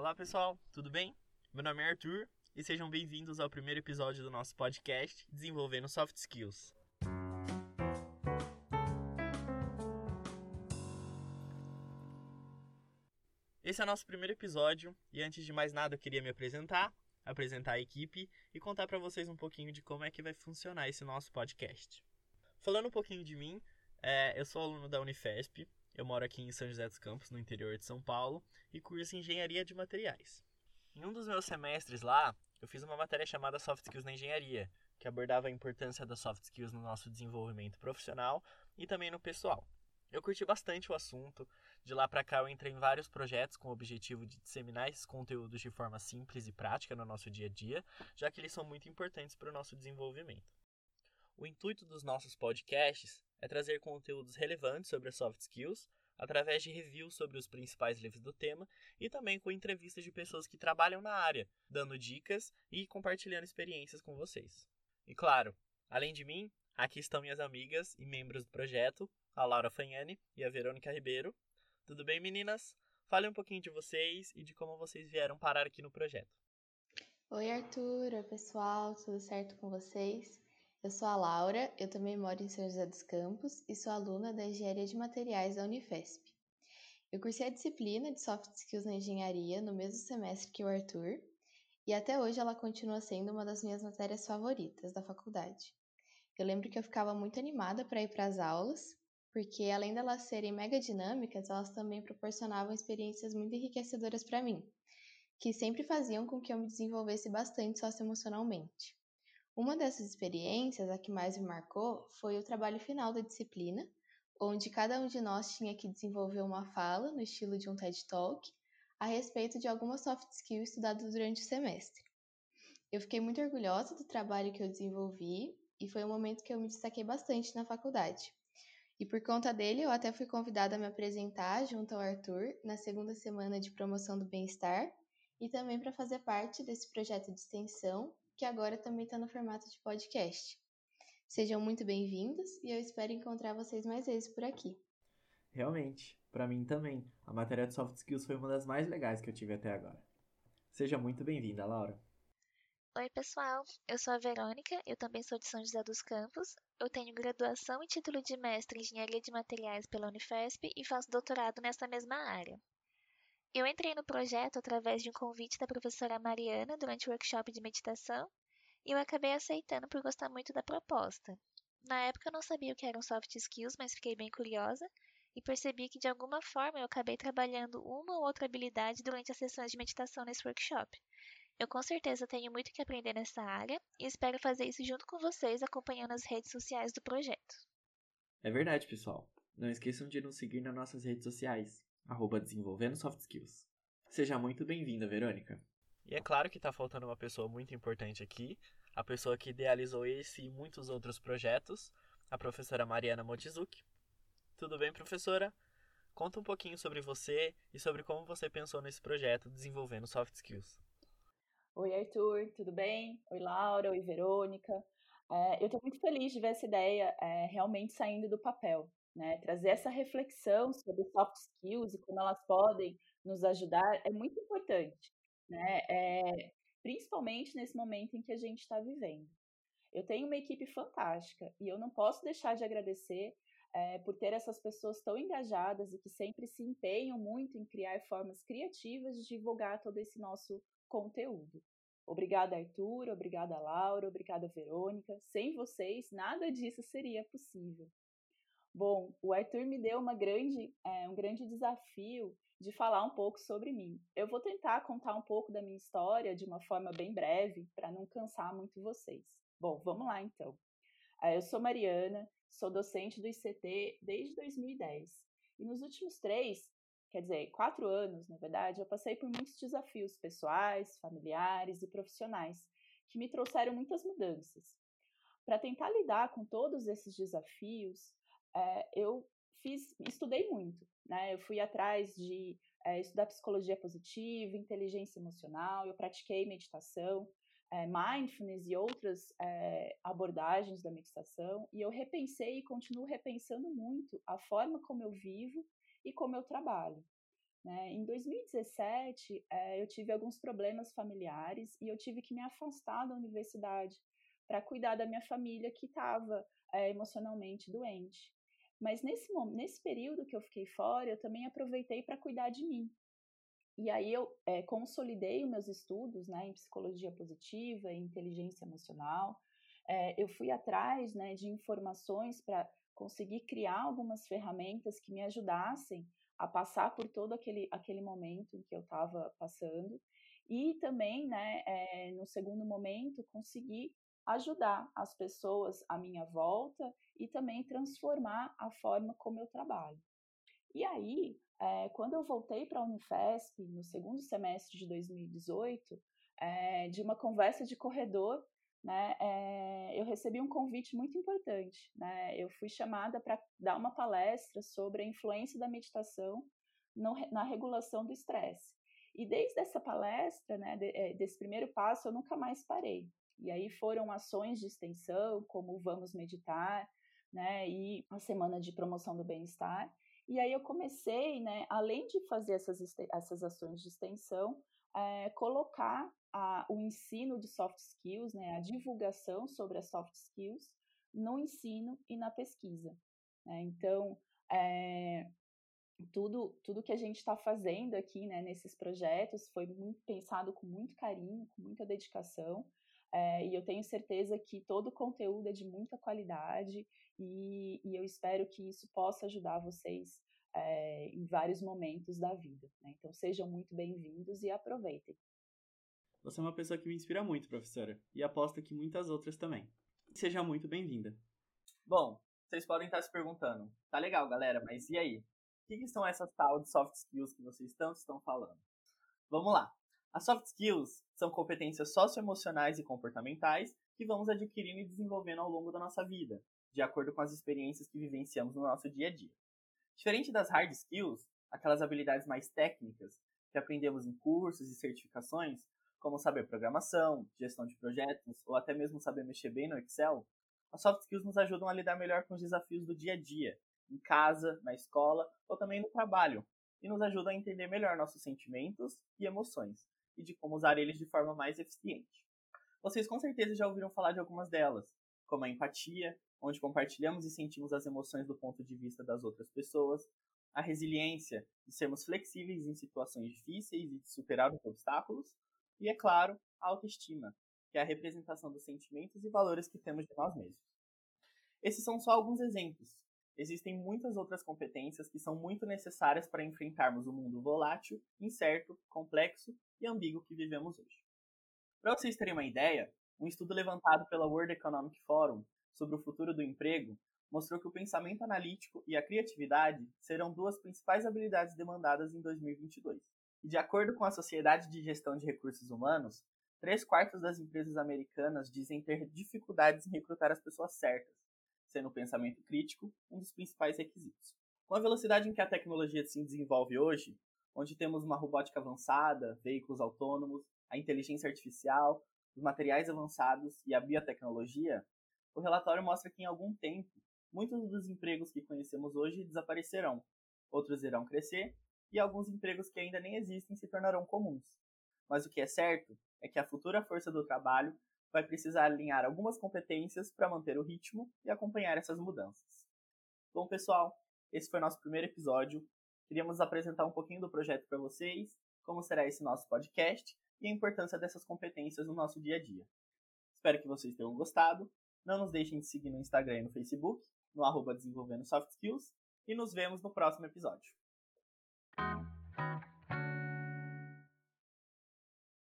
Olá pessoal, tudo bem? Meu nome é Arthur e sejam bem-vindos ao primeiro episódio do nosso podcast Desenvolvendo Soft Skills. Esse é o nosso primeiro episódio e antes de mais nada eu queria me apresentar, apresentar a equipe e contar para vocês um pouquinho de como é que vai funcionar esse nosso podcast. Falando um pouquinho de mim, é, eu sou aluno da Unifesp, eu moro aqui em São José dos Campos, no interior de São Paulo, e curso Engenharia de Materiais. Em um dos meus semestres lá, eu fiz uma matéria chamada Soft Skills na Engenharia, que abordava a importância das soft skills no nosso desenvolvimento profissional e também no pessoal. Eu curti bastante o assunto. De lá para cá eu entrei em vários projetos com o objetivo de disseminar esses conteúdos de forma simples e prática no nosso dia a dia, já que eles são muito importantes para o nosso desenvolvimento. O intuito dos nossos podcasts é trazer conteúdos relevantes sobre as soft skills, através de reviews sobre os principais livros do tema e também com entrevistas de pessoas que trabalham na área, dando dicas e compartilhando experiências com vocês. E claro, além de mim, aqui estão minhas amigas e membros do projeto, a Laura Fagnani e a Verônica Ribeiro. Tudo bem, meninas? Fale um pouquinho de vocês e de como vocês vieram parar aqui no projeto. Oi, Arthur. Oi, pessoal. Tudo certo com vocês? Eu sou a Laura, eu também moro em São José dos Campos e sou aluna da Engenharia de Materiais da Unifesp. Eu cursei a disciplina de Soft Skills na Engenharia no mesmo semestre que o Arthur, e até hoje ela continua sendo uma das minhas matérias favoritas da faculdade. Eu lembro que eu ficava muito animada para ir para as aulas, porque além delas serem mega dinâmicas, elas também proporcionavam experiências muito enriquecedoras para mim, que sempre faziam com que eu me desenvolvesse bastante socioemocionalmente. Uma dessas experiências, a que mais me marcou, foi o trabalho final da disciplina, onde cada um de nós tinha que desenvolver uma fala no estilo de um TED Talk a respeito de alguma soft skill estudada durante o semestre. Eu fiquei muito orgulhosa do trabalho que eu desenvolvi e foi um momento que eu me destaquei bastante na faculdade. E por conta dele, eu até fui convidada a me apresentar junto ao Arthur na segunda semana de promoção do bem-estar e também para fazer parte desse projeto de extensão que agora também está no formato de podcast. Sejam muito bem-vindos e eu espero encontrar vocês mais vezes por aqui. Realmente, para mim também. A matéria de soft skills foi uma das mais legais que eu tive até agora. Seja muito bem-vinda, Laura. Oi, pessoal. Eu sou a Verônica, eu também sou de São José dos Campos. Eu tenho graduação e título de mestre em Engenharia de Materiais pela Unifesp e faço doutorado nessa mesma área. Eu entrei no projeto através de um convite da professora Mariana durante o workshop de meditação e eu acabei aceitando por gostar muito da proposta. Na época eu não sabia o que eram soft skills, mas fiquei bem curiosa e percebi que de alguma forma eu acabei trabalhando uma ou outra habilidade durante as sessões de meditação nesse workshop. Eu com certeza tenho muito que aprender nessa área e espero fazer isso junto com vocês acompanhando as redes sociais do projeto. É verdade, pessoal. Não esqueçam de nos seguir nas nossas redes sociais arroba Desenvolvendo Soft Skills. Seja muito bem-vinda, Verônica. E é claro que está faltando uma pessoa muito importante aqui, a pessoa que idealizou esse e muitos outros projetos, a professora Mariana Motizuki. Tudo bem, professora? Conta um pouquinho sobre você e sobre como você pensou nesse projeto desenvolvendo soft skills. Oi, Arthur, tudo bem? Oi, Laura, oi, Verônica. É, eu estou muito feliz de ver essa ideia é, realmente saindo do papel. Né? Trazer essa reflexão sobre soft skills e como elas podem nos ajudar é muito importante, né? É, principalmente nesse momento em que a gente está vivendo. Eu tenho uma equipe fantástica e eu não posso deixar de agradecer é, por ter essas pessoas tão engajadas e que sempre se empenham muito em criar formas criativas de divulgar todo esse nosso conteúdo. Obrigada, Arthur, obrigada, Laura, obrigada, Verônica. Sem vocês, nada disso seria possível. Bom, o Arthur me deu uma grande, é, um grande desafio de falar um pouco sobre mim. Eu vou tentar contar um pouco da minha história de uma forma bem breve, para não cansar muito vocês. Bom, vamos lá então. Eh, eu sou Mariana, sou docente do ICT desde 2010. E nos últimos três, quer dizer, quatro anos, na verdade, eu passei por muitos desafios pessoais, familiares e profissionais que me trouxeram muitas mudanças. Para tentar lidar com todos esses desafios, é, eu fiz, estudei muito, né? Eu fui atrás de é, estudar psicologia positiva, inteligência emocional, eu pratiquei meditação, é, mindfulness e outras é, abordagens da meditação, e eu repensei e continuo repensando muito a forma como eu vivo e como eu trabalho. Né? Em 2017, é, eu tive alguns problemas familiares e eu tive que me afastar da universidade para cuidar da minha família que estava emocionalmente doente. Mas nesse, nesse período que eu fiquei fora, eu também aproveitei para cuidar de mim. E aí eu é, consolidei os meus estudos né, em psicologia positiva, em inteligência emocional. É, eu fui atrás né, de informações para conseguir criar algumas ferramentas que me ajudassem a passar por todo aquele, aquele momento em que eu estava passando. E também, né, é, no segundo momento, conseguir ajudar as pessoas à minha volta e também transformar a forma como eu trabalho. E aí, é, quando eu voltei para a Unifesp, no segundo semestre de 2018, é, de uma conversa de corredor, né, é, eu recebi um convite muito importante. Né? Eu fui chamada para dar uma palestra sobre a influência da meditação no, na regulação do estresse. E desde essa palestra, né, de, desse primeiro passo, eu nunca mais parei. E aí foram ações de extensão, como Vamos Meditar, né, e a Semana de Promoção do Bem-Estar. E aí eu comecei, né, além de fazer essas, essas ações de extensão, é, colocar a, o ensino de soft skills, né, a divulgação sobre as soft skills no ensino e na pesquisa. Né? Então, é, tudo, tudo que a gente está fazendo aqui né, nesses projetos foi muito, pensado com muito carinho, com muita dedicação, é, e eu tenho certeza que todo o conteúdo é de muita qualidade e, e eu espero que isso possa ajudar vocês é, em vários momentos da vida. Né? Então sejam muito bem-vindos e aproveitem. Você é uma pessoa que me inspira muito, professora, e aposto que muitas outras também. Seja muito bem-vinda. Bom, vocês podem estar se perguntando, tá legal, galera, mas e aí? O que, que são essas tal de soft skills que vocês tanto estão falando? Vamos lá. As soft skills são competências socioemocionais e comportamentais que vamos adquirindo e desenvolvendo ao longo da nossa vida, de acordo com as experiências que vivenciamos no nosso dia a dia. Diferente das hard skills, aquelas habilidades mais técnicas que aprendemos em cursos e certificações, como saber programação, gestão de projetos ou até mesmo saber mexer bem no Excel, as soft skills nos ajudam a lidar melhor com os desafios do dia a dia, em casa, na escola ou também no trabalho, e nos ajudam a entender melhor nossos sentimentos e emoções, e de como usar eles de forma mais eficiente. Vocês com certeza já ouviram falar de algumas delas, como a empatia, onde compartilhamos e sentimos as emoções do ponto de vista das outras pessoas, a resiliência, de sermos flexíveis em situações difíceis e de superar os obstáculos, e, é claro, a autoestima, que é a representação dos sentimentos e valores que temos de nós mesmos. Esses são só alguns exemplos. Existem muitas outras competências que são muito necessárias para enfrentarmos o mundo volátil, incerto, complexo e ambíguo que vivemos hoje. Para vocês terem uma ideia, um estudo levantado pela World Economic Forum sobre o futuro do emprego mostrou que o pensamento analítico e a criatividade serão duas principais habilidades demandadas em 2022. E de acordo com a Sociedade de Gestão de Recursos Humanos, três quartos das empresas americanas dizem ter dificuldades em recrutar as pessoas certas, sendo o pensamento crítico um dos principais requisitos. Com a velocidade em que a tecnologia se desenvolve hoje, onde temos uma robótica avançada, veículos autônomos, a inteligência artificial, os materiais avançados e a biotecnologia, o relatório mostra que em algum tempo, muitos dos empregos que conhecemos hoje desaparecerão, outros irão crescer e alguns empregos que ainda nem existem se tornarão comuns. Mas o que é certo é que a futura força do trabalho vai precisar alinhar algumas competências para manter o ritmo e acompanhar essas mudanças. Bom, pessoal, esse foi nosso primeiro episódio. Queríamos apresentar um pouquinho do projeto para vocês, como será esse nosso podcast e a importância dessas competências no nosso dia a dia. Espero que vocês tenham gostado. Não nos deixem de seguir no Instagram e no Facebook, no arroba Desenvolvendo Soft Skills, e nos vemos no próximo episódio.